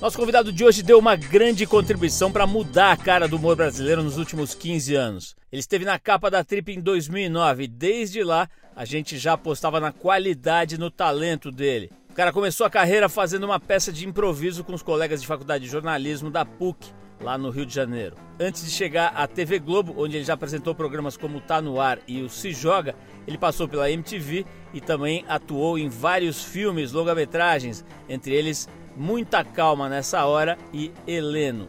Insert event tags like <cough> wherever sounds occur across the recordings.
Nosso convidado de hoje deu uma grande contribuição para mudar a cara do humor brasileiro nos últimos 15 anos. Ele esteve na capa da Trip em 2009 e desde lá a gente já apostava na qualidade e no talento dele. O cara começou a carreira fazendo uma peça de improviso com os colegas de faculdade de jornalismo da PUC, lá no Rio de Janeiro. Antes de chegar à TV Globo, onde ele já apresentou programas como Tá No Ar e o Se Joga, ele passou pela MTV e também atuou em vários filmes, longa-metragens, entre eles Muita Calma Nessa Hora e Heleno.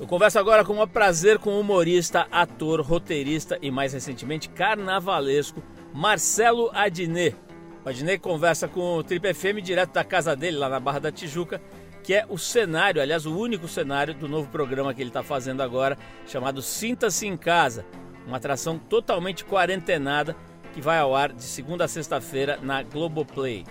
Eu converso agora com o prazer com o humorista, ator, roteirista e mais recentemente carnavalesco Marcelo Adnet. O Adnet conversa com o Trip FM direto da casa dele, lá na Barra da Tijuca, que é o cenário, aliás, o único cenário do novo programa que ele está fazendo agora, chamado Sinta-se em Casa, uma atração totalmente quarentenada que vai ao ar de segunda a sexta-feira na Globoplay.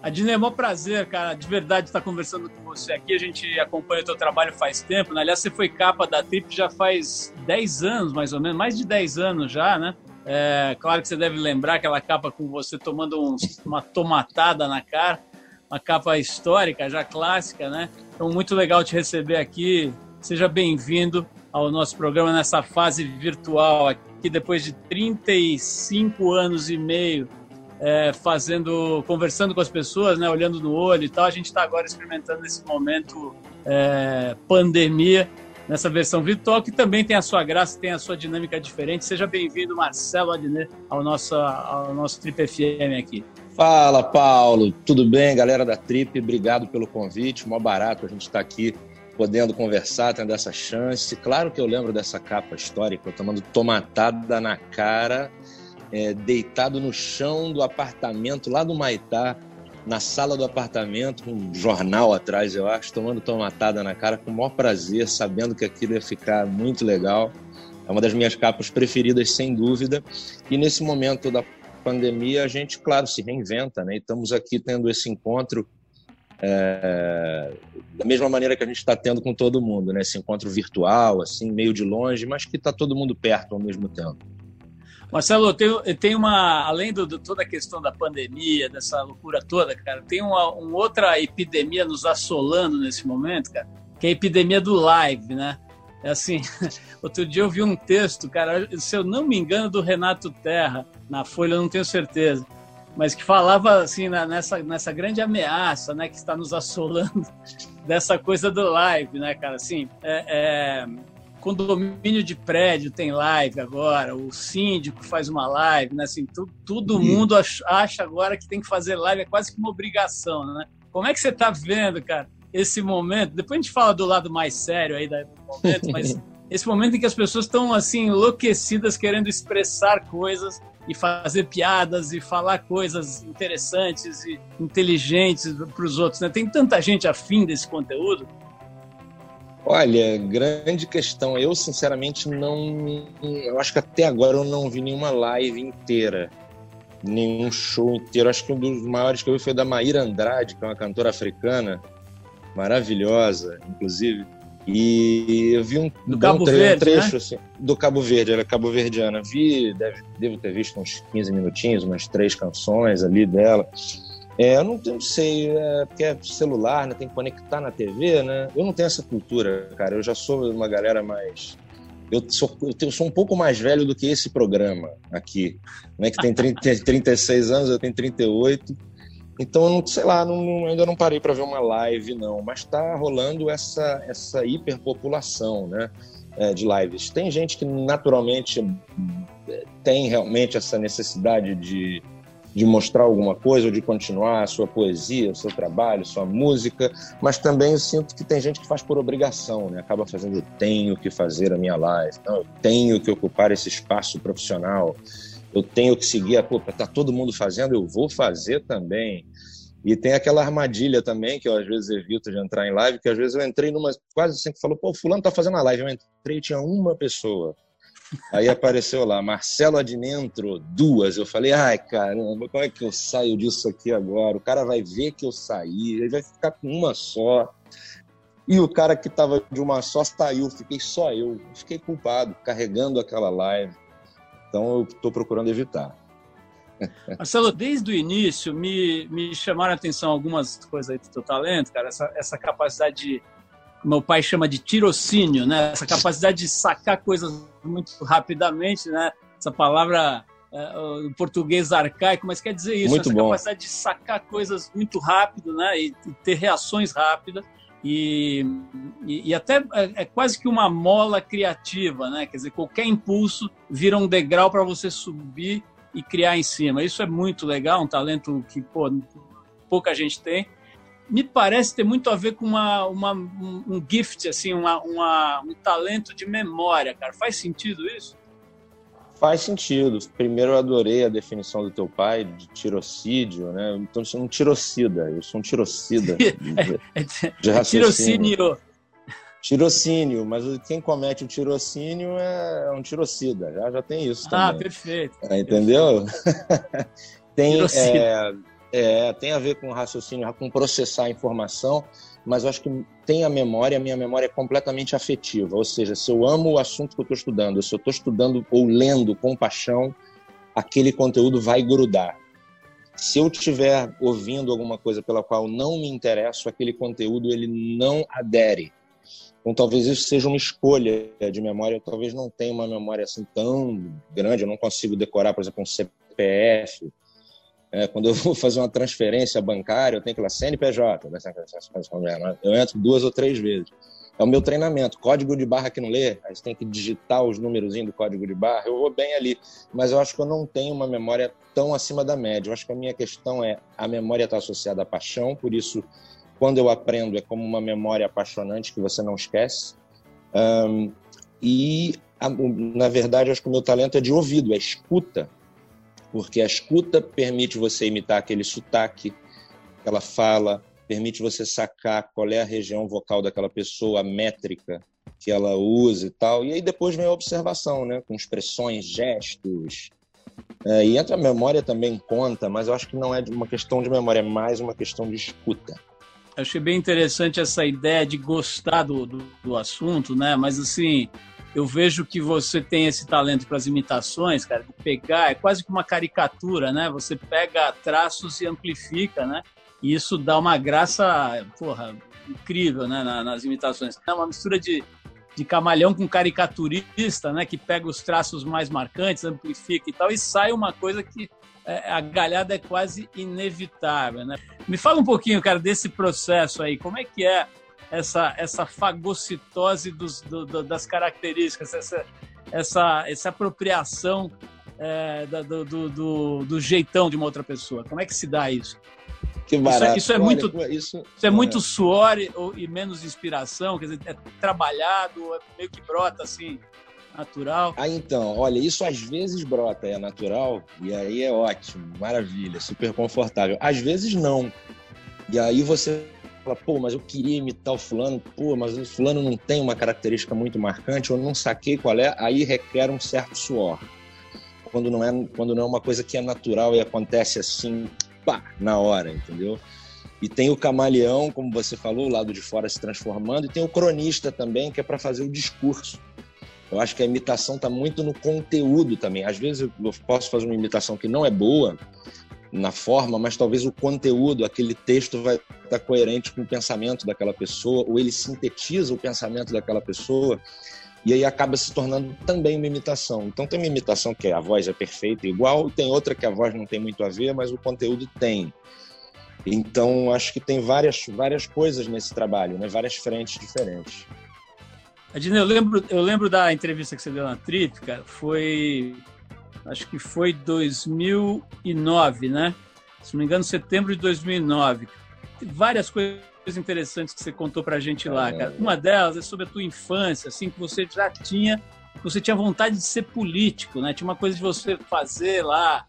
Adina, é um prazer, cara, de verdade estar conversando com você aqui. A gente acompanha o teu trabalho faz tempo, né? Aliás, você foi capa da Trip já faz 10 anos, mais ou menos, mais de 10 anos já, né? É, claro que você deve lembrar aquela capa com você tomando uma tomatada na cara, uma capa histórica, já clássica, né? Então, muito legal te receber aqui. Seja bem-vindo ao nosso programa nessa fase virtual aqui, depois de 35 anos e meio é, fazendo, conversando com as pessoas, né, olhando no olho e tal. A gente está agora experimentando esse momento é, pandemia nessa versão virtual que também tem a sua graça, tem a sua dinâmica diferente. Seja bem-vindo, Marcelo Adnet, ao nosso, ao nosso Trip FM aqui. Fala, Paulo. Tudo bem, galera da Trip? Obrigado pelo convite. Mó barato a gente estar tá aqui podendo conversar, tendo essa chance. Claro que eu lembro dessa capa histórica, tomando tomatada na cara é, deitado no chão do apartamento lá do Maitá, na sala do apartamento, com um jornal atrás, eu acho, tomando tomatada na cara com o maior prazer, sabendo que aquilo ia ficar muito legal. É uma das minhas capas preferidas, sem dúvida. E nesse momento da pandemia, a gente, claro, se reinventa, né? E estamos aqui tendo esse encontro é, da mesma maneira que a gente está tendo com todo mundo, né? Esse encontro virtual, assim, meio de longe, mas que está todo mundo perto ao mesmo tempo. Marcelo, tem, uma, além de toda a questão da pandemia, dessa loucura toda, cara, tem uma, uma, outra epidemia nos assolando nesse momento, cara, que é a epidemia do live, né? É assim, <laughs> outro dia eu vi um texto, cara, se eu não me engano, do Renato Terra, na Folha, eu não tenho certeza, mas que falava assim nessa, nessa grande ameaça, né, que está nos assolando <laughs> dessa coisa do live, né, cara? Assim, é, é condomínio de prédio tem live agora, o síndico faz uma live, né? Assim, tu, todo mundo acha agora que tem que fazer live, é quase que uma obrigação, né? Como é que você está vendo, cara, esse momento? Depois a gente fala do lado mais sério aí do momento, <laughs> mas esse momento em que as pessoas estão assim enlouquecidas querendo expressar coisas e fazer piadas e falar coisas interessantes e inteligentes para os outros, né? Tem tanta gente afim desse conteúdo Olha, grande questão. Eu, sinceramente, não. Eu acho que até agora eu não vi nenhuma live inteira, nenhum show inteiro. Acho que um dos maiores que eu vi foi da Maíra Andrade, que é uma cantora africana, maravilhosa, inclusive. E eu vi um, do Cabo trecho, Verde, trecho né? assim, do Cabo Verde, era Cabo Verdiana. Vi, deve, devo ter visto uns 15 minutinhos, umas três canções ali dela. É, eu não, não sei, é, porque é celular, né? Tem que conectar na TV, né? Eu não tenho essa cultura, cara. Eu já sou uma galera mais. Eu sou, eu sou um pouco mais velho do que esse programa aqui, né? Que tem 30, 36 <laughs> anos, eu tenho 38. Então, não, sei lá, não, ainda não parei para ver uma live, não. Mas está rolando essa, essa hiperpopulação, né? É, de lives. Tem gente que naturalmente é, tem realmente essa necessidade de de mostrar alguma coisa ou de continuar a sua poesia, o seu trabalho, sua música, mas também eu sinto que tem gente que faz por obrigação, né? Acaba fazendo, eu tenho que fazer a minha live, não, eu tenho que ocupar esse espaço profissional, eu tenho que seguir a, pô, tá todo mundo fazendo, eu vou fazer também. E tem aquela armadilha também, que eu às vezes evito de entrar em live, que às vezes eu entrei numa, quase sempre falou, pô, fulano tá fazendo a live, eu entrei e tinha uma pessoa Aí apareceu lá, Marcelo Adnentro, duas. Eu falei, ai caramba, como é que eu saio disso aqui agora? O cara vai ver que eu saí, ele vai ficar com uma só. E o cara que estava de uma só saiu, fiquei só eu. Fiquei culpado, carregando aquela live. Então eu estou procurando evitar. Marcelo, desde o início me, me chamaram a atenção algumas coisas aí do teu talento, cara. Essa, essa capacidade de meu pai chama de tirocínio, né? Essa capacidade de sacar coisas muito rapidamente, né? Essa palavra é, o português arcaico, mas quer dizer isso, muito essa bom. capacidade de sacar coisas muito rápido, né? E, ter reações rápidas. E, e, e, até é, é, quase que uma mola criativa, né? Quer dizer, qualquer impulso vira um degrau para você subir e criar em cima. Isso é muito legal, um talento que pô, pouca gente tem me parece ter muito a ver com uma, uma um gift, assim, uma, uma, um talento de memória, cara. Faz sentido isso? Faz sentido. Primeiro, eu adorei a definição do teu pai de tirocídio, né? Então, eu sou um tirocida. Eu sou um tirocida <laughs> de, é, de raciocínio. Tirocínio. Tirocínio, mas quem comete o tirocínio é um tirocida. Já, já tem isso também. Ah, perfeito. É, entendeu? <laughs> Tem... É, é, tem a ver com raciocínio, com processar a informação, mas eu acho que tem a memória, a minha memória é completamente afetiva, ou seja, se eu amo o assunto que eu estou estudando, se eu estou estudando ou lendo com paixão, aquele conteúdo vai grudar. Se eu estiver ouvindo alguma coisa pela qual não me interesso, aquele conteúdo ele não adere. Então, talvez isso seja uma escolha de memória. Eu talvez não tenha uma memória assim tão grande, eu não consigo decorar, por exemplo, um CPF, é, quando eu vou <laughs> fazer uma transferência bancária, eu tenho que ir lá, CNPJ, eu entro duas ou três vezes. É o meu treinamento. Código de barra que não lê, aí você tem que digitar os números do código de barra, eu vou bem ali. Mas eu acho que eu não tenho uma memória tão acima da média. Eu acho que a minha questão é a memória está associada à paixão, por isso, quando eu aprendo, é como uma memória apaixonante que você não esquece. Um, e, na verdade, eu acho que o meu talento é de ouvido, é escuta porque a escuta permite você imitar aquele sotaque que ela fala, permite você sacar qual é a região vocal daquela pessoa, a métrica que ela usa e tal. E aí depois vem a observação, né, com expressões, gestos. É, e entra a memória também conta, mas eu acho que não é uma questão de memória, é mais uma questão de escuta. Achei bem interessante essa ideia de gostar do, do, do assunto, né? Mas assim, eu vejo que você tem esse talento para as imitações, cara, de pegar, é quase que uma caricatura, né? Você pega traços e amplifica, né? E isso dá uma graça, porra, incrível, né, nas imitações. É uma mistura de, de camalhão com caricaturista, né, que pega os traços mais marcantes, amplifica e tal, e sai uma coisa que é, a galhada é quase inevitável, né? Me fala um pouquinho, cara, desse processo aí, como é que é essa, essa fagocitose dos, do, do, das características, essa, essa, essa apropriação é, do, do, do, jeitão de uma outra pessoa. Como é que se dá isso? Que barato. Isso, isso é muito, isso, isso é muito suor e, e, menos inspiração, quer dizer, é trabalhado, é meio que brota assim, natural. Ah, então, olha, isso às vezes brota, é natural, e aí é ótimo, maravilha, super confortável. Às vezes não. E aí você fala, pô, mas eu queria imitar o fulano, pô, mas o fulano não tem uma característica muito marcante, eu não saquei qual é, aí requer um certo suor. Quando não é, quando não é uma coisa que é natural e acontece assim, pá, na hora, entendeu? E tem o camaleão, como você falou, o lado de fora se transformando, e tem o cronista também, que é para fazer o discurso. Eu acho que a imitação está muito no conteúdo também. Às vezes eu posso fazer uma imitação que não é boa, na forma, mas talvez o conteúdo, aquele texto vai estar coerente com o pensamento daquela pessoa, ou ele sintetiza o pensamento daquela pessoa, e aí acaba se tornando também uma imitação. Então tem uma imitação que a voz é perfeita igual, e tem outra que a voz não tem muito a ver, mas o conteúdo tem. Então acho que tem várias, várias coisas nesse trabalho, né? várias frentes diferentes. Adina, eu lembro, eu lembro da entrevista que você deu na Trip, cara, foi acho que foi 2009, né? Se não me engano, setembro de 2009. Tem várias coisas interessantes que você contou para a gente lá, cara. Uma delas é sobre a tua infância, assim, que você já tinha, você tinha vontade de ser político, né? Tinha uma coisa de você fazer lá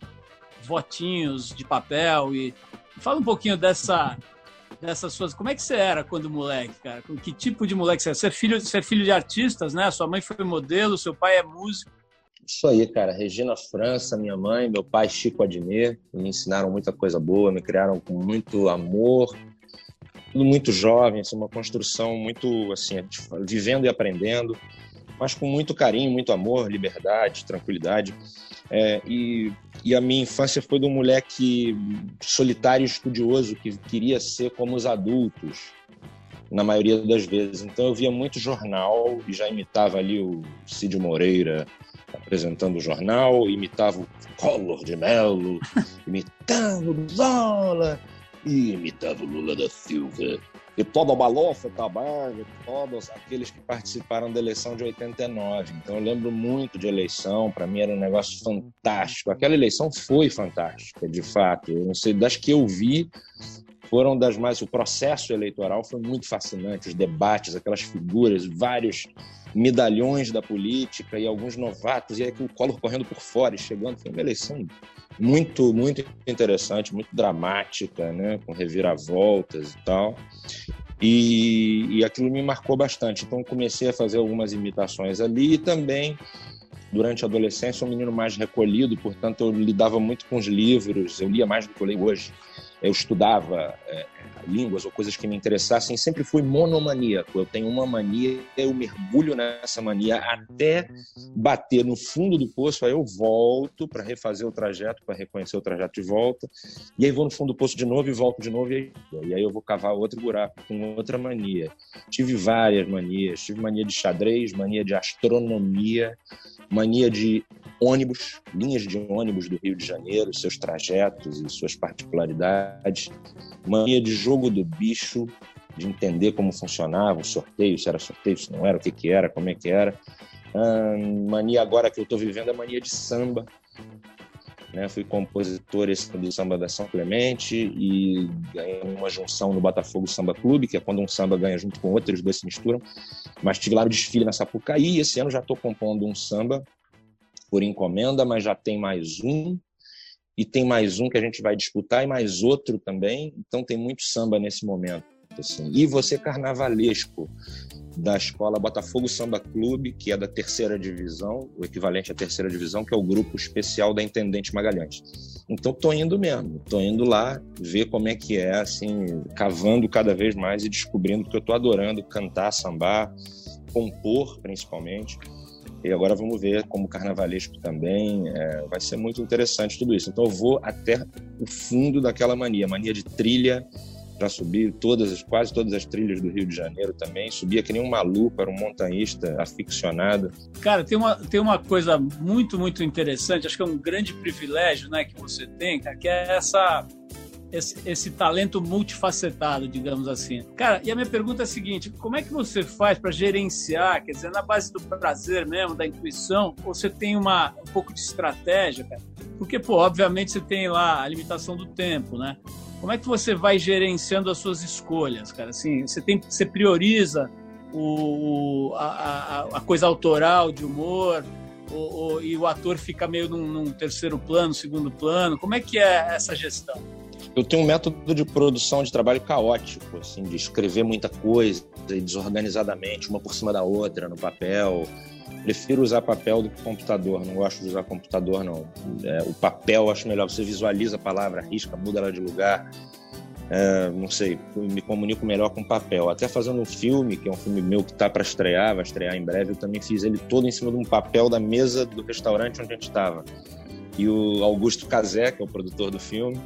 votinhos de papel e fala um pouquinho dessa dessas suas. Como é que você era quando moleque, cara? Com que tipo de moleque você era? Você é filho, você é filho de artistas, né? Sua mãe foi modelo, seu pai é músico. Isso aí, cara. Regina França, minha mãe, meu pai Chico Adnet, me ensinaram muita coisa boa, me criaram com muito amor, tudo muito jovem, assim, uma construção muito assim, vivendo e aprendendo, mas com muito carinho, muito amor, liberdade, tranquilidade. É, e, e a minha infância foi de um moleque solitário, estudioso, que queria ser como os adultos, na maioria das vezes. Então eu via muito jornal e já imitava ali o Cid Moreira apresentando o jornal, imitava o Collor de Mello, <laughs> imitava o Zola e imitava o Lula da Silva. E toda a balofa também, todos aqueles que participaram da eleição de 89. Então eu lembro muito de eleição, para mim era um negócio fantástico. Aquela eleição foi fantástica, de fato. Eu não sei, das que eu vi, foram das mais. O processo eleitoral foi muito fascinante, os debates, aquelas figuras, vários medalhões da política e alguns novatos, e aí o Collor correndo por fora e chegando. Foi uma eleição muito, muito interessante, muito dramática, né? com reviravoltas e tal. E, e aquilo me marcou bastante. Então comecei a fazer algumas imitações ali e também durante a adolescência um menino mais recolhido, portanto eu lidava muito com os livros, eu lia mais do que eu leio hoje eu estudava é, línguas ou coisas que me interessassem, sempre fui monomaníaco. Eu tenho uma mania, eu mergulho nessa mania até bater no fundo do poço, aí eu volto para refazer o trajeto, para reconhecer o trajeto de volta, e aí vou no fundo do poço de novo e volto de novo, e aí, e aí eu vou cavar outro buraco com outra mania. Tive várias manias, tive mania de xadrez, mania de astronomia, mania de ônibus, linhas de ônibus do Rio de Janeiro, seus trajetos e suas particularidades, mania de jogo do bicho, de entender como funcionava o sorteio, se era sorteio, se não era, o que, que era, como é que era. Hum, mania agora que eu estou vivendo é mania de samba. Né? Fui compositor do samba da São Clemente e ganhei uma junção no Botafogo Samba Clube, que é quando um samba ganha junto com outro, os dois se misturam. Mas tive lá no desfile na Sapucaí e esse ano já estou compondo um samba por encomenda, mas já tem mais um e tem mais um que a gente vai disputar e mais outro também. Então tem muito samba nesse momento. Assim. E você carnavalesco da escola Botafogo Samba Clube, que é da terceira divisão, o equivalente à terceira divisão, que é o grupo especial da Intendente Magalhães. Então tô indo mesmo, tô indo lá ver como é que é, assim, cavando cada vez mais e descobrindo que eu tô adorando cantar, sambar, compor principalmente. E agora vamos ver como carnavalesco também. É, vai ser muito interessante tudo isso. Então eu vou até o fundo daquela mania, mania de trilha, para subir todas, quase todas as trilhas do Rio de Janeiro também. Subia que nem um maluco, era um montanhista aficionado. Cara, tem uma, tem uma coisa muito, muito interessante, acho que é um grande privilégio né, que você tem, cara, que é essa esse, esse, talento multifacetado, digamos assim. Cara, e a minha pergunta é a seguinte: como é que você faz para gerenciar? Quer dizer, na base do prazer mesmo, da intuição, você tem uma, um pouco de estratégia, cara? Porque, pô, obviamente você tem lá a limitação do tempo, né? Como é que você vai gerenciando as suas escolhas, cara? Assim, você, tem, você prioriza o, a, a, a coisa autoral de humor, o, o, e o ator fica meio num, num, terceiro plano, segundo plano? Como é que é essa gestão? Eu tenho um método de produção de trabalho caótico, assim, de escrever muita coisa desorganizadamente, uma por cima da outra, no papel. Prefiro usar papel do que computador, não gosto de usar computador, não. É, o papel acho melhor, você visualiza a palavra, risca, muda ela de lugar. É, não sei, me comunico melhor com papel. Até fazendo um filme, que é um filme meu que está para estrear, vai estrear em breve, eu também fiz ele todo em cima de um papel da mesa do restaurante onde a gente estava. E o Augusto Cazé, que é o produtor do filme,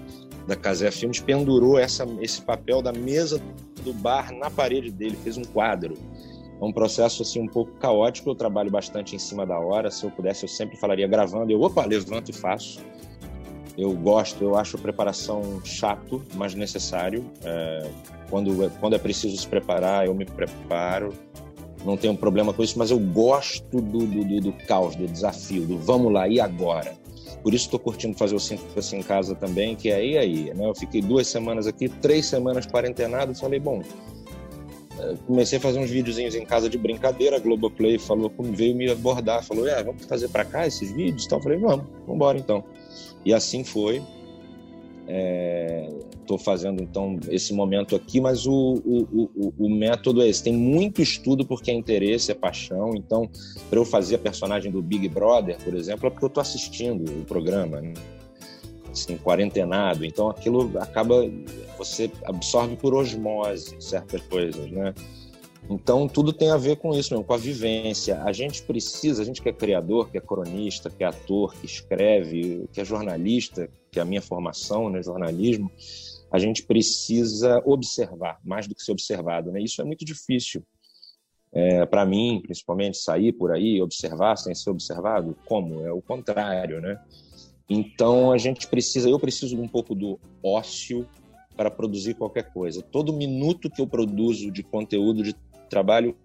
da Casé Filmes, pendurou essa, esse papel da mesa do bar na parede dele, fez um quadro. É um processo assim um pouco caótico, eu trabalho bastante em cima da hora. Se eu pudesse, eu sempre falaria gravando, eu opa, levanto e faço. Eu gosto, eu acho a preparação chato, mas necessário. É, quando, quando é preciso se preparar, eu me preparo. Não tenho problema com isso, mas eu gosto do, do, do, caos, do desafio, do vamos lá, e agora? Por isso estou curtindo fazer o Cinco assim em casa também, que é e aí, né? Eu fiquei duas semanas aqui, três semanas quarentenado, falei, bom, eh, comecei a fazer uns videozinhos em casa de brincadeira, a Globoplay falou, veio me abordar, falou, é, vamos fazer para cá esses vídeos? Então, eu falei, vamos, vamos embora então. E assim foi. É... estou fazendo então esse momento aqui, mas o, o, o, o, método é esse. Tem muito estudo porque é interesse, é paixão. Então, para eu fazer a personagem do Big Brother, por exemplo, é porque eu estou assistindo o programa, né? assim, quarentenado. Então, aquilo acaba você absorve por osmose certas coisas, né? Então, tudo tem a ver com isso mesmo, com a vivência. A gente precisa, a gente que é criador, que é cronista, que é ator, que escreve, que é jornalista, que é a minha formação, né, jornalismo, a gente precisa observar, mais do que ser observado. Né? Isso é muito difícil. É, para mim, principalmente, sair por aí, observar sem ser observado, como? É o contrário, né? Então, a gente precisa, eu preciso um pouco do ócio para produzir qualquer coisa. Todo minuto que eu produzo de conteúdo de trabalho,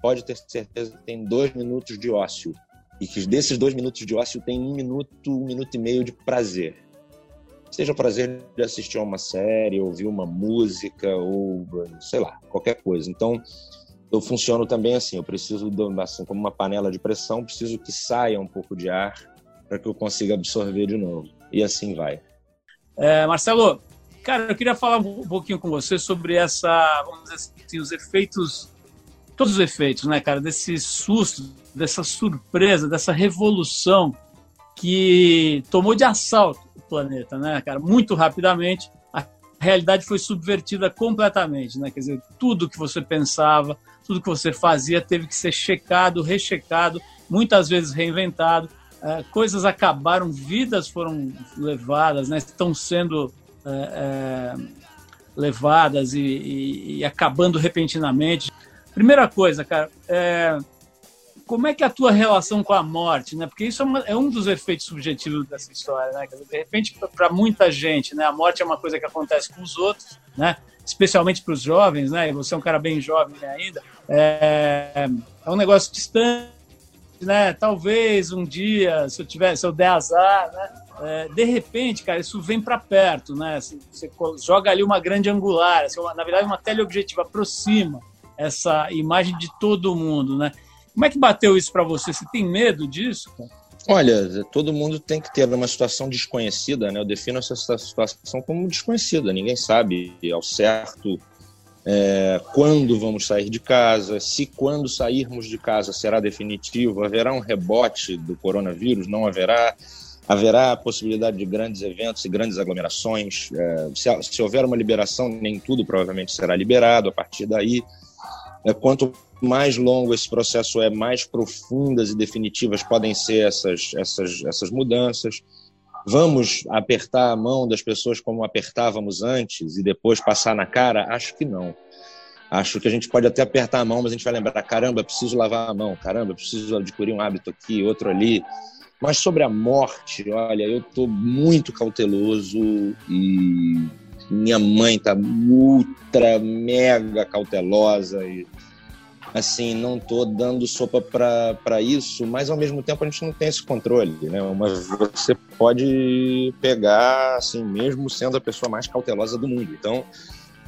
pode ter certeza que tem dois minutos de ócio. E que desses dois minutos de ócio tem um minuto, um minuto e meio de prazer seja o prazer de assistir a uma série, ouvir uma música ou sei lá, qualquer coisa. Então, eu funciono também assim, eu preciso assim como uma panela de pressão, preciso que saia um pouco de ar para que eu consiga absorver de novo. E assim vai. É, Marcelo, cara, eu queria falar um pouquinho com você sobre essa, vamos dizer assim, os efeitos, todos os efeitos, né, cara, desse susto, dessa surpresa, dessa revolução que tomou de assalto o planeta, né, cara? Muito rapidamente, a realidade foi subvertida completamente, né? Quer dizer, tudo que você pensava, tudo que você fazia teve que ser checado, rechecado, muitas vezes reinventado. É, coisas acabaram, vidas foram levadas, né? Estão sendo é, é, levadas e, e, e, acabando repentinamente. Primeira coisa, cara, é, como é que é a tua relação com a morte, né? Porque isso é, uma, é um dos efeitos subjetivos dessa história, né? de repente, para muita gente, né? A morte é uma coisa que acontece com os outros, né? Especialmente para os jovens, né? E você é um cara bem jovem ainda. É, é um negócio distante, né? Talvez um dia, se eu tiver, se eu der azar, né? É, de repente, cara, isso vem para perto, né? Você joga ali uma grande angular, assim, uma, na verdade, uma teleobjetiva aproxima essa imagem de todo mundo, né? Como é que bateu isso para você? Você tem medo disso? Olha, todo mundo tem que ter uma situação desconhecida, né? Eu defino essa situação como desconhecida. Ninguém sabe ao certo é, quando vamos sair de casa, se quando sairmos de casa será definitivo, haverá um rebote do coronavírus, não haverá. Haverá a possibilidade de grandes eventos e grandes aglomerações. É, se, se, houver uma liberação, nem tudo provavelmente será liberado a partir daí. É, quanto mais longo esse processo é, mais profundas e definitivas podem ser essas, essas, essas mudanças. Vamos apertar a mão das pessoas como apertávamos antes e depois passar na cara? Acho que não. Acho que a gente pode até apertar a mão, mas a gente vai lembrar: caramba, preciso lavar a mão, caramba, preciso adquirir um hábito aqui, outro ali. Mas sobre a morte, olha, eu estou muito cauteloso e minha mãe está ultra, mega cautelosa e assim, não estou dando sopa para isso, mas ao mesmo tempo a gente não tem esse controle, né? Mas você pode pegar, assim, mesmo sendo a pessoa mais cautelosa do mundo. Então,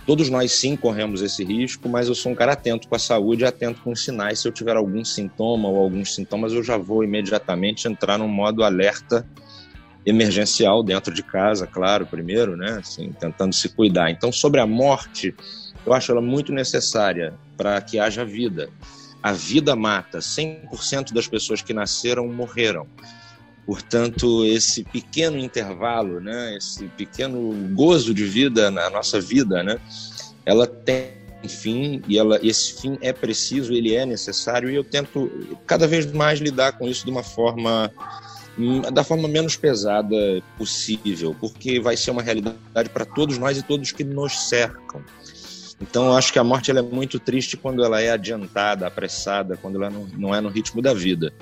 todos nós sim corremos esse risco, mas eu sou um cara atento com a saúde, atento com os sinais. Se eu tiver algum sintoma ou alguns sintomas, eu já vou imediatamente entrar no modo alerta emergencial dentro de casa, claro, primeiro, né? Assim, tentando se cuidar. Então, sobre a morte, eu acho ela muito necessária para que haja vida. A vida mata. 100% das pessoas que nasceram morreram. Portanto, esse pequeno intervalo, né, esse pequeno gozo de vida na nossa vida, né, ela tem fim e ela, esse fim é preciso, ele é necessário e eu tento cada vez mais lidar com isso de uma forma da forma menos pesada possível, porque vai ser uma realidade para todos nós e todos que nos cercam. Então, eu acho que a morte ela é muito triste quando ela é adiantada, apressada, quando ela não, não é no ritmo da vida.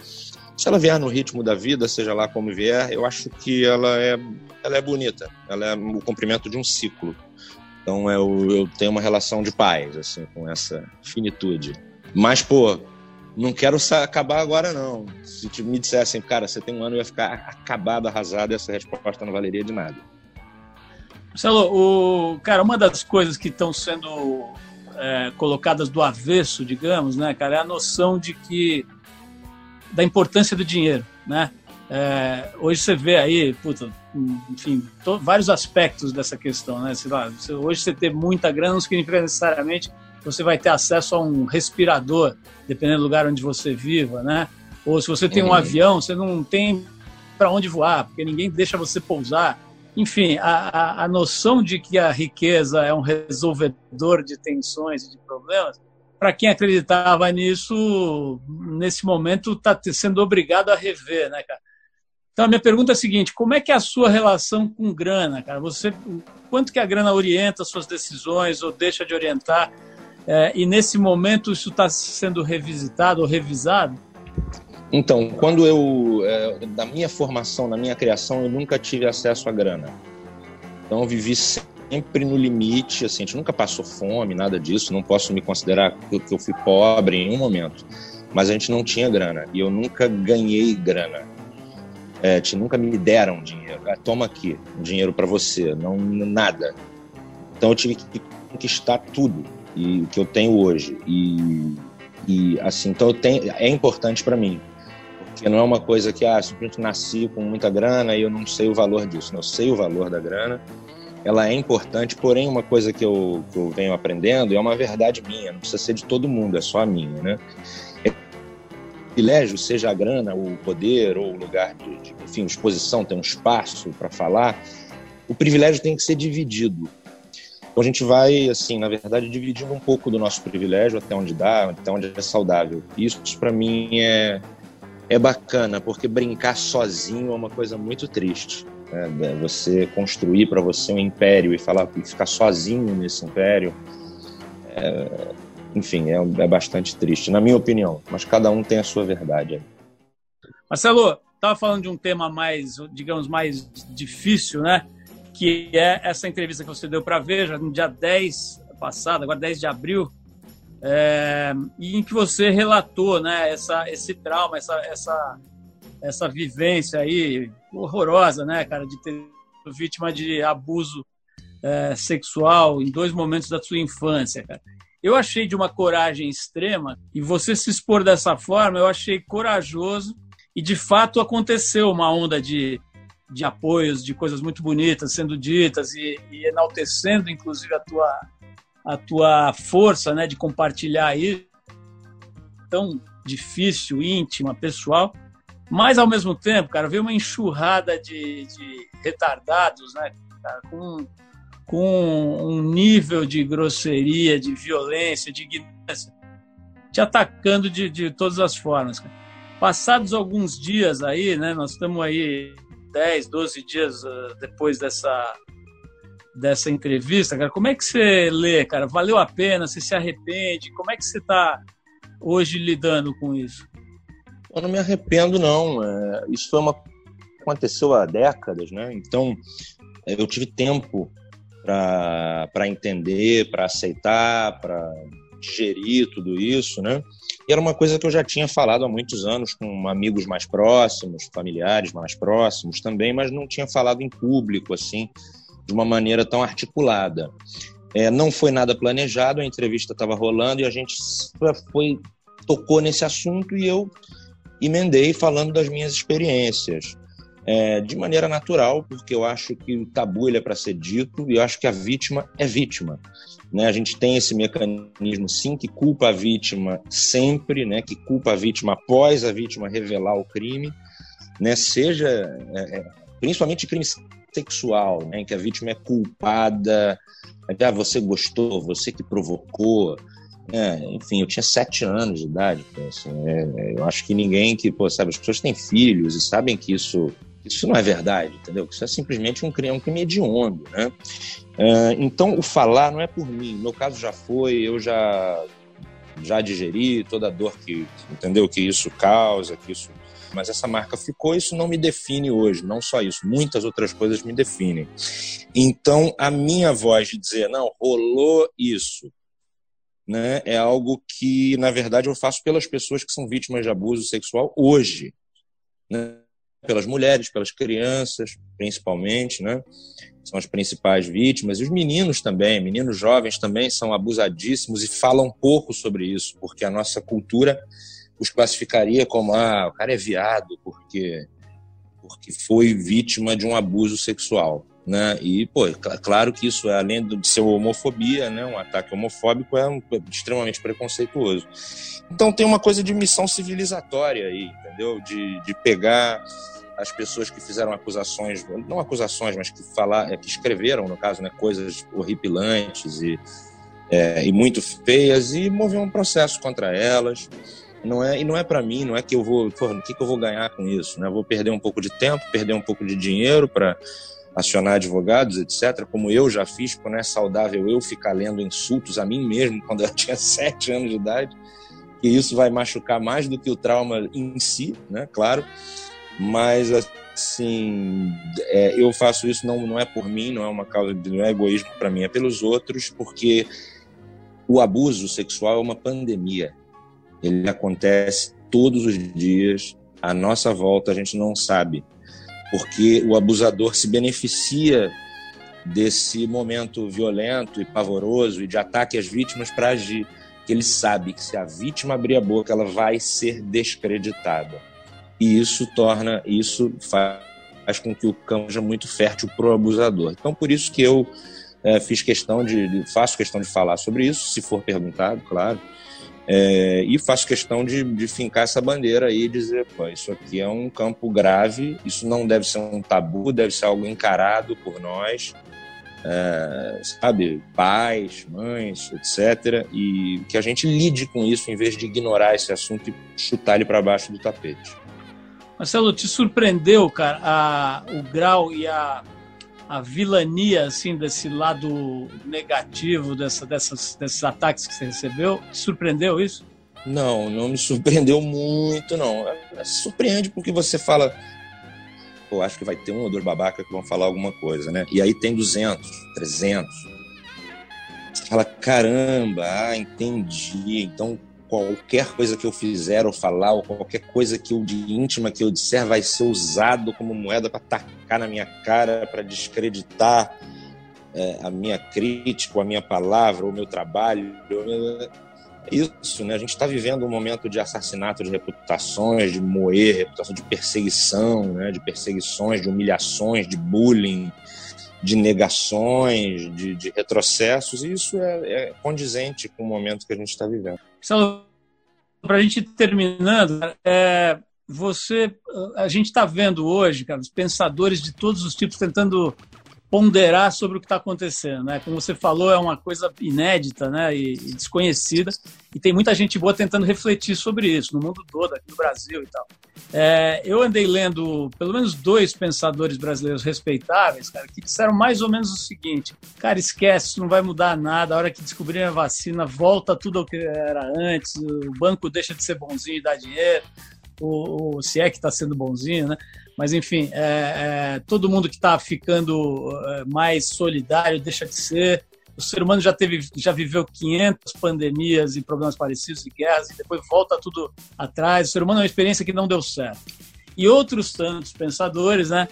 Se ela vier no ritmo da vida, seja lá como vier, eu acho que ela é, ela é bonita. Ela é o cumprimento de um ciclo. Então, eu, eu tenho uma relação de paz, assim, com essa finitude. Mas, pô, não quero acabar agora, não. Se me dissessem, cara, você tem um ano, eu ia ficar acabado, arrasado, essa resposta não valeria de nada. Marcelo, o, cara, uma das coisas que estão sendo é, colocadas do avesso, digamos, né, cara, é a noção de que da importância do dinheiro, né? É, hoje você vê aí, puta, enfim, to, vários aspectos dessa questão, né? Sei lá, hoje você ter muita grana não significa necessariamente você vai ter acesso a um respirador, dependendo do lugar onde você viva, né? Ou se você tem um uhum. avião, você não tem para onde voar, porque ninguém deixa você pousar. Enfim, a, a, noção de que a riqueza é um resolvedor de tensões e de problemas para quem acreditava nisso, nesse momento está sendo obrigado a rever, né, cara? Então a minha pergunta é a seguinte: como é que é a sua relação com grana, cara? Você, quanto que a grana orienta as suas decisões ou deixa de orientar? É, e nesse momento isso está sendo revisitado ou revisado? Então, quando eu, é, da minha formação, na minha criação, eu nunca tive acesso à grana. Então, eu vivi sempre no limite, assim, a gente nunca passou fome, nada disso, não posso me considerar que eu fui pobre em um momento, mas a gente não tinha grana e eu nunca ganhei grana. É, te, nunca me deram dinheiro. Ah, toma aqui, dinheiro para você, não nada. Então eu tive que conquistar tudo e o que eu tenho hoje e, e assim, então eu tenho, é importante para mim porque não é uma coisa que ah, simplesmente nasci com muita grana e eu não sei o valor disso. Eu sei o valor da grana ela é importante, porém uma coisa que eu, que eu venho aprendendo é uma verdade minha, não precisa ser de todo mundo, é só a minha, né? Privilégio, seja a grana, o poder ou o lugar de, de enfim, exposição, tem um espaço para falar, o privilégio tem que ser dividido. Então a gente vai, assim, na verdade, dividindo um pouco do nosso privilégio até onde dá, até onde é saudável. Isso, para mim, é, é bacana, porque brincar sozinho é uma coisa muito triste. Né? Você construir para você um império e falar e ficar sozinho nesse império, é, enfim, é, é, bastante triste, na minha opinião. Mas cada um tem a sua verdade. Marcelo, estava falando de um tema mais, digamos, mais difícil, né? Que é essa entrevista que você deu para Veja no dia 10 passado, agora 10 de abril, é, e em que você relatou né, essa, esse trauma, essa, essa, essa vivência aí horrorosa, né, cara, de ter vítima de abuso é, sexual em dois momentos da sua infância, cara. Eu achei de uma coragem extrema e você se expor dessa forma, eu achei corajoso e de fato aconteceu uma onda de, de apoios, de coisas muito bonitas sendo ditas e, e enaltecendo, inclusive, a tua, a tua força, né, de compartilhar isso tão difícil, íntima, pessoal. Mas, ao mesmo tempo, cara, veio uma enxurrada de, de retardados, né? Cara, com, com um nível de grosseria, de violência, de ignorância, te atacando de, de todas as formas. Cara. Passados alguns dias aí, né? Nós estamos aí 10, 12 dias uh, depois dessa, dessa entrevista, cara. Como é que você lê, cara? Valeu a pena? Você se arrepende? Como é que você está hoje lidando com isso? Eu não me arrependo, não. É, isso foi uma aconteceu há décadas, né? Então eu tive tempo para entender, para aceitar, para digerir tudo isso, né? E era uma coisa que eu já tinha falado há muitos anos com amigos mais próximos, familiares mais próximos também, mas não tinha falado em público assim, de uma maneira tão articulada. É, não foi nada planejado, a entrevista estava rolando e a gente foi tocou nesse assunto e eu emendei falando das minhas experiências. É, de maneira natural, porque eu acho que o tabu ele é para ser dito e eu acho que a vítima é vítima. Né? A gente tem esse mecanismo, sim, que culpa a vítima sempre, né? que culpa a vítima após a vítima revelar o crime, né? seja é, é principalmente crime sexual, né? em que a vítima é culpada, ah, você gostou, você que provocou, é, enfim, eu tinha sete anos de idade. Assim, é, é, eu acho que ninguém que, pô, sabe, as pessoas têm filhos e sabem que isso, isso não é verdade, entendeu? Que isso é simplesmente um crime, um crime hediondo, né? É, então, o falar não é por mim. No meu caso já foi, eu já já digeri toda a dor que, entendeu? Que isso causa, que isso mas essa marca ficou, isso não me define hoje, não só isso, muitas outras coisas me definem. Então, a minha voz de dizer, não, rolou isso, né, é algo que, na verdade, eu faço pelas pessoas que são vítimas de abuso sexual hoje. Né? Pelas mulheres, pelas crianças, principalmente, né? São as principais vítimas. E os meninos também, meninos jovens também são abusadíssimos e falam pouco sobre isso, porque a nossa cultura os classificaria como: ah, o cara é viado porque porque foi vítima de um abuso sexual. Né? E, pô, é claro que isso, é, além de ser homofobia, né, um ataque homofóbico, é, um, é extremamente preconceituoso. Então tem uma coisa de missão civilizatória aí, entendeu? De, de pegar as pessoas que fizeram acusações, não acusações, mas que falar, é, que escreveram, no caso, né, coisas horripilantes e, é, e muito feias e mover um processo contra elas. Não é, e não é para mim, não é que eu vou, o que, que eu vou ganhar com isso? Né? Eu vou perder um pouco de tempo, perder um pouco de dinheiro para acionar advogados, etc., como eu já fiz, não é saudável eu ficar lendo insultos a mim mesmo <laughs> quando eu tinha sete anos de idade, e isso vai machucar mais do que o trauma em si, né? Claro, mas assim, é, eu faço isso não, não é por mim, não é uma causa não é egoísmo para mim, é pelos outros, porque o abuso sexual é uma pandemia. Ele acontece todos os dias, à nossa volta, a gente não sabe, porque o abusador se beneficia desse momento violento e pavoroso e de ataque às vítimas para agir, que ele sabe que se a vítima abrir a boca, ela vai ser descreditada e isso torna, isso faz com que o campo seja muito fértil para o abusador. Então, por isso que eu é, fiz questão de, faço questão de falar sobre isso, se for perguntado, claro, é, e faço questão de, de fincar essa bandeira aí e dizer, pô, isso aqui é um campo grave, isso não deve ser um tabu, deve ser algo encarado por nós, é, sabe, pais, mães, etc. E que a gente lide com isso em vez de ignorar esse assunto e chutar ele para baixo do tapete. Marcelo, te surpreendeu, cara, a, o grau e a, a vilania, assim, desse lado negativo dessa, dessas, desses ataques que você recebeu? Te surpreendeu isso? Não, não me surpreendeu muito, não. É, surpreende porque você fala, pô, acho que vai ter um ou dois babaca que vão falar alguma coisa, né? E aí tem 200, 300. Você fala, caramba, ah, entendi. Então qualquer coisa que eu fizer ou falar, ou qualquer coisa que eu de íntima que eu disser vai ser usado como moeda para tacar na minha cara, para descreditar é, a minha crítica, a minha palavra, o meu trabalho. É isso, né? A gente está vivendo um momento de assassinato de reputações, de moer reputação, de perseguição, né? de perseguições, de humilhações, de bullying, de negações, de, de retrocessos, e isso é, é, condizente com o momento que a gente está vivendo. Para a gente ir terminando, é, você, a gente está vendo hoje, cara, os pensadores de todos os tipos tentando ponderar sobre o que está acontecendo, né? Como você falou, é uma coisa inédita, né? E, e, desconhecida. E tem muita gente boa tentando refletir sobre isso no mundo todo, aqui no Brasil e tal. É, eu andei lendo pelo menos dois pensadores brasileiros respeitáveis, cara, que disseram mais ou menos o seguinte: cara, esquece, não vai mudar nada. A hora que descobrirem a vacina, volta tudo ao que era antes. O banco deixa de ser bonzinho e dá dinheiro. O, o se é que está sendo bonzinho, né? Mas, enfim, é, é, todo mundo que está ficando é, mais solidário deixa de ser. O ser humano já, teve, já viveu 500 pandemias e problemas parecidos e guerras, e depois volta tudo atrás. O ser humano é uma experiência que não deu certo. E outros tantos pensadores, né,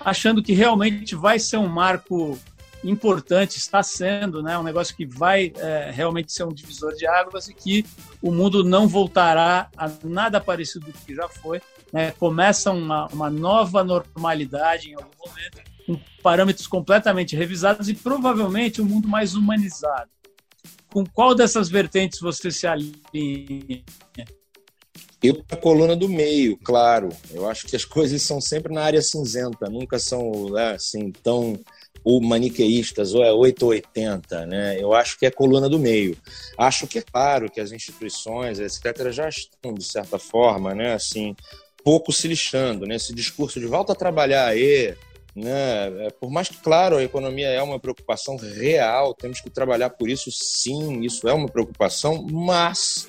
achando que realmente vai ser um marco importante, está sendo, né, um negócio que vai é, realmente ser um divisor de águas e que o mundo não voltará a nada parecido do que já foi. Né, começa uma, uma nova normalidade em algum momento, com parâmetros completamente revisados e provavelmente um mundo mais humanizado. Com qual dessas vertentes você se alinha? Eu a coluna do meio, claro. Eu acho que as coisas são sempre na área cinzenta, nunca são né, assim tão ou maniqueístas, ou é 8 ou 80, né? Eu acho que é coluna do meio. Acho que é claro que as instituições, etc., já estão, de certa forma, né, assim, pouco se lixando, né? Esse discurso de volta a trabalhar aí, né? É, por mais que, claro, a economia é uma preocupação real, temos que trabalhar por isso, sim, isso é uma preocupação, mas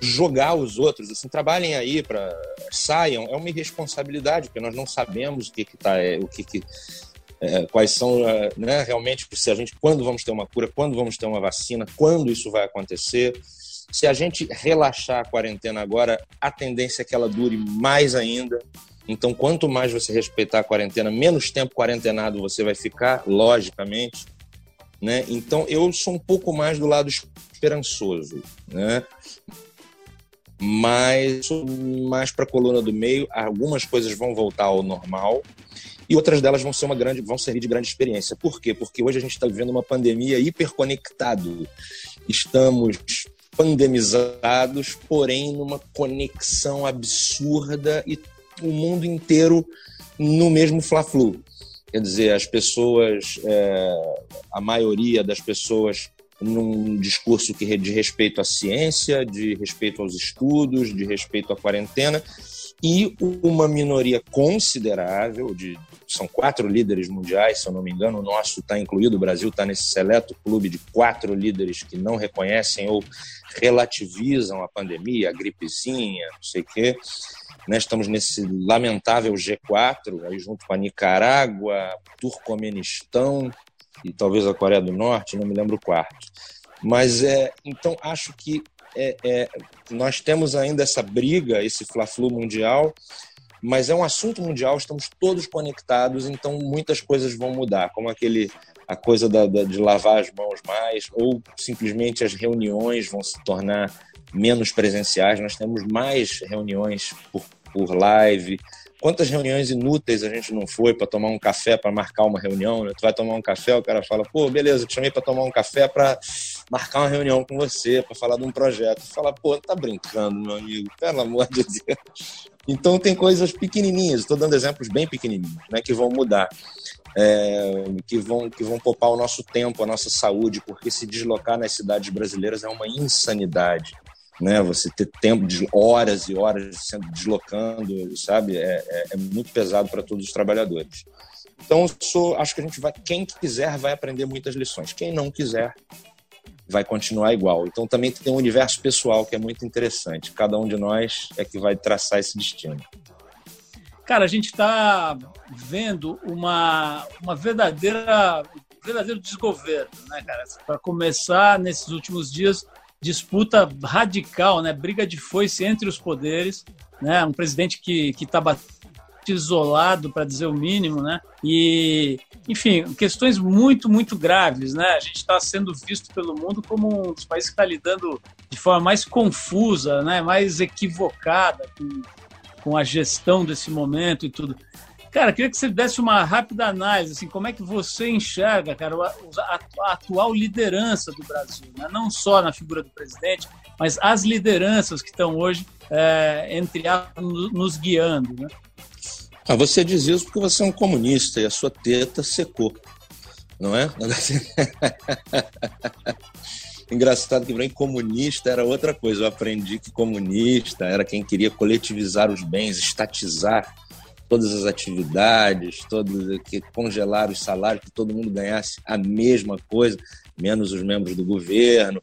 jogar os outros, assim, trabalhem aí para saiam, é uma irresponsabilidade, porque nós não sabemos o que que tá, é, o que que é, quais são é, né, realmente se a gente quando vamos ter uma cura, quando vamos ter uma vacina, quando isso vai acontecer. Se a gente relaxar a quarentena agora, a tendência é que ela dure mais ainda. Então, quanto mais você respeitar a quarentena, menos tempo quarentenado você vai ficar, logicamente. Né? Então, eu sou um pouco mais do lado esperançoso. Né? mas mais para a coluna do meio, algumas coisas vão voltar ao normal e outras delas vão ser uma grande, vão servir de grande experiência. Por quê? Porque hoje a gente está vivendo uma pandemia hiperconectado. Estamos pandemizados, porém numa conexão absurda e o mundo inteiro no mesmo fla-flu. Quer dizer, as pessoas, é, a maioria das pessoas num discurso que de respeito à ciência, de respeito aos estudos, de respeito à quarentena, e uma minoria considerável, de, são quatro líderes mundiais, se eu não me engano, o nosso está incluído, o Brasil está nesse seleto clube de quatro líderes que não reconhecem ou relativizam a pandemia, a gripezinha, não sei o quê. Né, estamos nesse lamentável G4, aí junto com a Nicarágua, Turcomenistão e talvez a Coreia do Norte, não me lembro o quarto. Mas é, então acho que é, é, nós temos ainda essa briga, esse fla-flu mundial, mas é um assunto mundial, estamos todos conectados, então muitas coisas vão mudar, como aquele a coisa da, da, de lavar as mãos mais, ou simplesmente as reuniões vão se tornar menos presenciais. Nós temos mais reuniões por, por live, Quantas reuniões inúteis a gente não foi para tomar um café, para marcar uma reunião? Né? Tu vai tomar um café, o cara fala, pô, beleza, te chamei para tomar um café para marcar uma reunião com você, para falar de um projeto. Tu fala, pô, tá brincando, meu amigo, pelo amor de Deus. Então tem coisas pequenininhas, estou dando exemplos bem pequenininhos, né, que vão mudar. É, que, vão, que vão poupar o nosso tempo, a nossa saúde, porque se deslocar nas cidades brasileiras é uma insanidade né? Você ter tempo de horas e horas sendo deslocando, sabe? É, é, é muito pesado para todos os trabalhadores. Então, sou, acho que a gente vai, quem quiser vai aprender muitas lições. Quem não quiser vai continuar igual. Então, também tem um universo pessoal que é muito interessante. Cada um de nós é que vai traçar esse destino. Cara, a gente está vendo uma, uma verdadeira verdadeiro desgoverno, né, cara? Para começar, nesses últimos dias, disputa radical, né? briga de foice entre os poderes, né? um presidente que está isolado, para dizer o mínimo, né? E, enfim, questões muito, muito graves, né? A gente está sendo visto pelo mundo como um dos países que está lidando de forma mais confusa, né? Mais equivocada com, com a gestão desse momento e tudo. Cara, queria que você desse uma rápida análise, assim, como é que você enxerga, cara, a, atual liderança do Brasil, né? não só na figura do presidente, mas as lideranças que estão hoje é, entre a, nos guiando, né? Ah, você diz isso porque você é um comunista e a sua teta secou, não é? <laughs> Engraçado que mim comunista era outra coisa. Eu aprendi que comunista era quem queria coletivizar os bens, estatizar todas as atividades, todos que congelar os salários, que todo mundo ganhasse a mesma coisa, menos os membros do governo,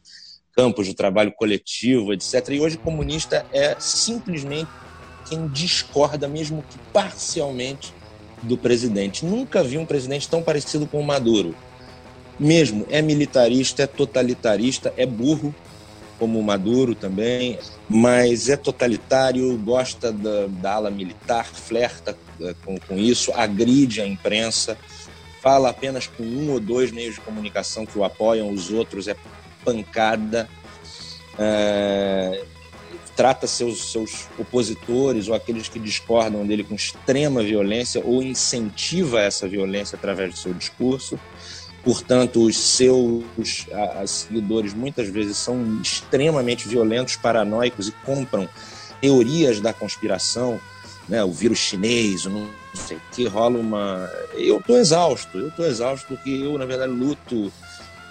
campos de trabalho coletivo, etc. E hoje comunista é simplesmente quem discorda, mesmo que parcialmente, do presidente. Nunca vi um presidente tão parecido com o Maduro. Mesmo é militarista, é totalitarista, é burro, como o Maduro também, mas é totalitário, gosta da, da ala militar, flerta eh, com, com isso, agride a imprensa, fala apenas com um ou dois meios de comunicação que o apoiam, os outros é pancada, é, trata seus, seus opositores ou aqueles que discordam dele com extrema violência ou incentiva essa violência através do seu discurso. Portanto, os seus seguidores muitas vezes são extremamente violentos, paranoicos e compram teorias da conspiração, né? o vírus chinês, não sei o que, rola uma. Eu estou exausto, eu estou exausto porque eu, na verdade, luto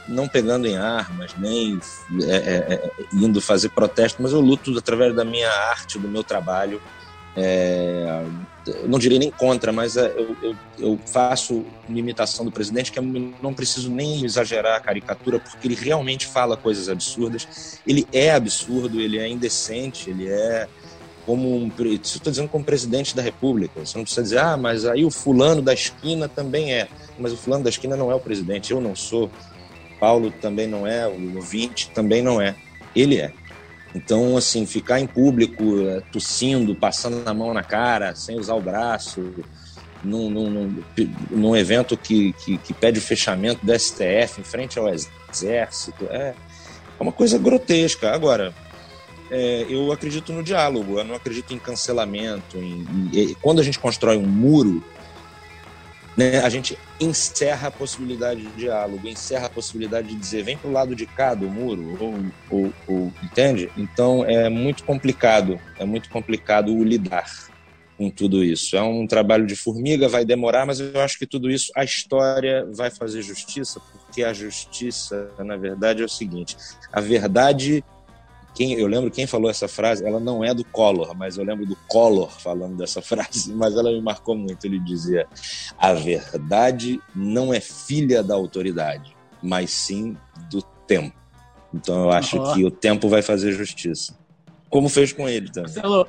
não pegando em armas, nem é, é, é, indo fazer protesto, mas eu luto através da minha arte, do meu trabalho. É, não direi nem contra, mas é, eu, eu, eu, faço uma imitação do presidente que eu não preciso nem exagerar a caricatura, porque ele realmente fala coisas absurdas. Ele é absurdo, ele é indecente, ele é como um. Estou dizendo como presidente da República. Você não precisa dizer, ah, mas aí o fulano da esquina também é. Mas o fulano da esquina não é o presidente, eu não sou. Paulo também não é, o ouvinte também não é. Ele é. Então, assim, ficar em público, eh, tossindo, passando a mão na cara, sem usar o braço, num, num, num evento que, que, que, pede o fechamento do STF em frente ao Exército, é, é uma coisa grotesca. Agora, é, eu acredito no diálogo, eu não acredito em cancelamento. Em, em, quando a gente constrói um muro, né, a gente encerra a possibilidade de diálogo, encerra a possibilidade de dizer vem para o lado de cá do muro, ou, ou, ou, entende? Então é muito complicado, é muito complicado o lidar com tudo isso. É um trabalho de formiga, vai demorar, mas eu acho que tudo isso, a história vai fazer justiça, porque a justiça, na verdade, é o seguinte: a verdade quem, eu lembro quem falou essa frase, ela não é do Collor, mas eu lembro do Collor falando dessa frase, <laughs> mas ela me marcou muito. Ele dizia: a verdade não é filha da autoridade, mas sim do tempo. Então eu acho oh. que o tempo vai fazer justiça. Como fez com ele também. Marcelo,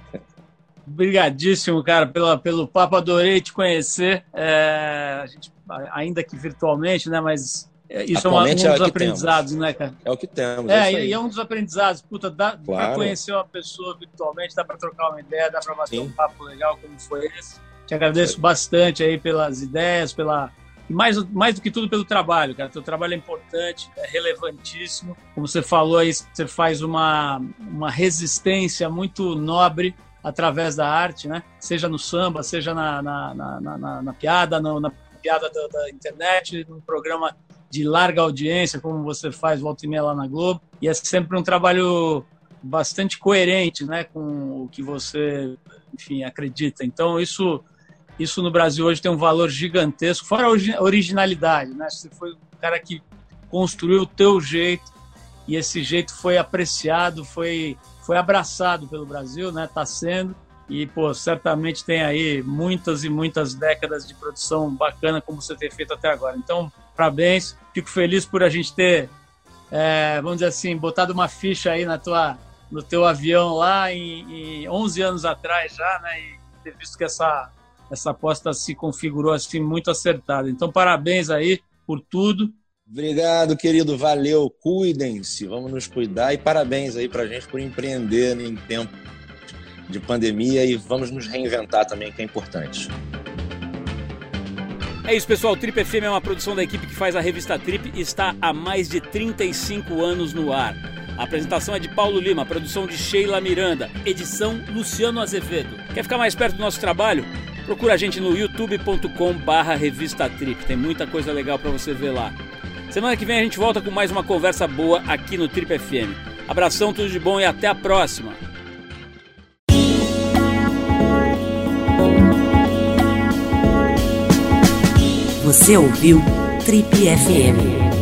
obrigadíssimo, cara, pela, pelo papo. Adorei te conhecer. É, a gente, ainda que virtualmente, né? Mas isso Atualmente é, um, dos é aprendizados, temos. né, cara? É o que temos. É, é e é um dos aprendizados. Puta, dá claro. pra conhecer uma pessoa virtualmente, dá pra trocar uma ideia, dá pra bater Sim. um papo legal como foi esse. Te agradeço bastante aí pelas ideias, pela. E mais, mais do que tudo pelo trabalho, cara. Teu trabalho é importante, é relevantíssimo. Como você falou aí, você faz uma, uma resistência muito nobre através da arte, né? Seja no samba, seja na, na, na, na, na piada, no, na piada da, da internet, no programa de larga audiência, como você faz volta e meia lá na Globo, e é sempre um trabalho bastante coerente, né, com o que você, enfim, acredita. Então isso isso no Brasil hoje tem um valor gigantesco, fora a originalidade, né? Você foi o cara que construiu o teu jeito e esse jeito foi apreciado, foi foi abraçado pelo Brasil, né? Tá sendo e pô, certamente tem aí muitas e muitas décadas de produção bacana como você tem feito até agora. Então, parabéns. Fico feliz por a gente ter, é, vamos dizer assim, botado uma ficha aí na tua, no teu avião lá em, em 11 anos atrás já, né? E ter visto que essa, essa aposta se configurou assim muito acertada. Então, parabéns aí por tudo. Obrigado, querido. Valeu. Cuidem-se. Vamos nos cuidar e parabéns aí pra gente por empreender em tempo de pandemia e vamos nos reinventar também, que é importante. É isso, pessoal. Trip FM é uma produção da equipe que faz a revista Trip e está há mais de 35 anos no ar. A apresentação é de Paulo Lima, produção de Sheila Miranda, edição Luciano Azevedo. Quer ficar mais perto do nosso trabalho? Procura a gente no youtube.com barra revista Trip. Tem muita coisa legal para você ver lá. Semana que vem a gente volta com mais uma conversa boa aqui no Trip FM. Abração, tudo de bom e até a próxima! Você ouviu Trip FM.